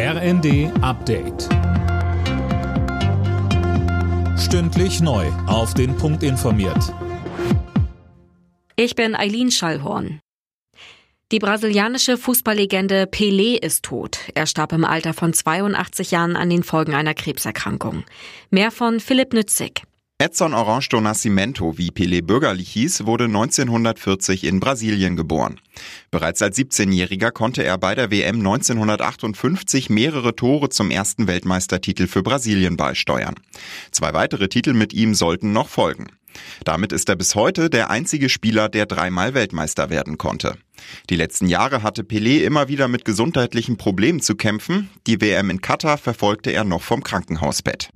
RND Update. Stündlich neu. Auf den Punkt informiert. Ich bin Eileen Schallhorn. Die brasilianische Fußballlegende Pelé ist tot. Er starb im Alter von 82 Jahren an den Folgen einer Krebserkrankung. Mehr von Philipp Nützig. Edson Orange do Nascimento, wie Pelé bürgerlich hieß, wurde 1940 in Brasilien geboren. Bereits als 17-Jähriger konnte er bei der WM 1958 mehrere Tore zum ersten Weltmeistertitel für Brasilien beisteuern. Zwei weitere Titel mit ihm sollten noch folgen. Damit ist er bis heute der einzige Spieler, der dreimal Weltmeister werden konnte. Die letzten Jahre hatte Pelé immer wieder mit gesundheitlichen Problemen zu kämpfen. Die WM in Katar verfolgte er noch vom Krankenhausbett.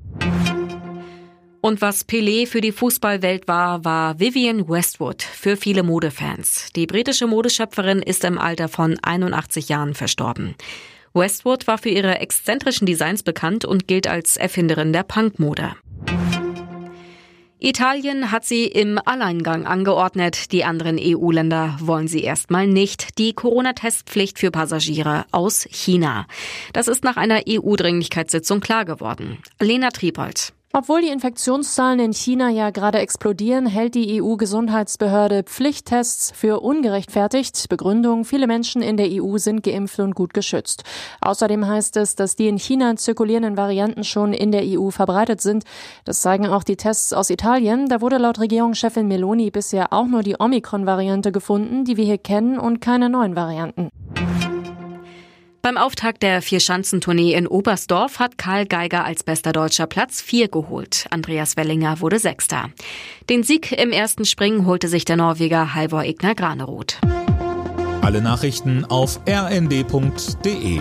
Und was Pelé für die Fußballwelt war, war Vivienne Westwood für viele Modefans. Die britische Modeschöpferin ist im Alter von 81 Jahren verstorben. Westwood war für ihre exzentrischen Designs bekannt und gilt als Erfinderin der Punkmode. Italien hat sie im Alleingang angeordnet. Die anderen EU-Länder wollen sie erstmal nicht. Die Corona-Testpflicht für Passagiere aus China. Das ist nach einer EU-Dringlichkeitssitzung klar geworden. Lena Triebold. Obwohl die Infektionszahlen in China ja gerade explodieren, hält die EU-Gesundheitsbehörde Pflichttests für ungerechtfertigt. Begründung, viele Menschen in der EU sind geimpft und gut geschützt. Außerdem heißt es, dass die in China zirkulierenden Varianten schon in der EU verbreitet sind. Das zeigen auch die Tests aus Italien. Da wurde laut Regierungschefin Meloni bisher auch nur die Omikron-Variante gefunden, die wir hier kennen, und keine neuen Varianten. Beim Auftakt der Vierschanzentournee in Oberstdorf hat Karl Geiger als bester deutscher Platz vier geholt. Andreas Wellinger wurde Sechster. Den Sieg im ersten Springen holte sich der Norweger Halvor Ignar Granerud. Alle Nachrichten auf rnd.de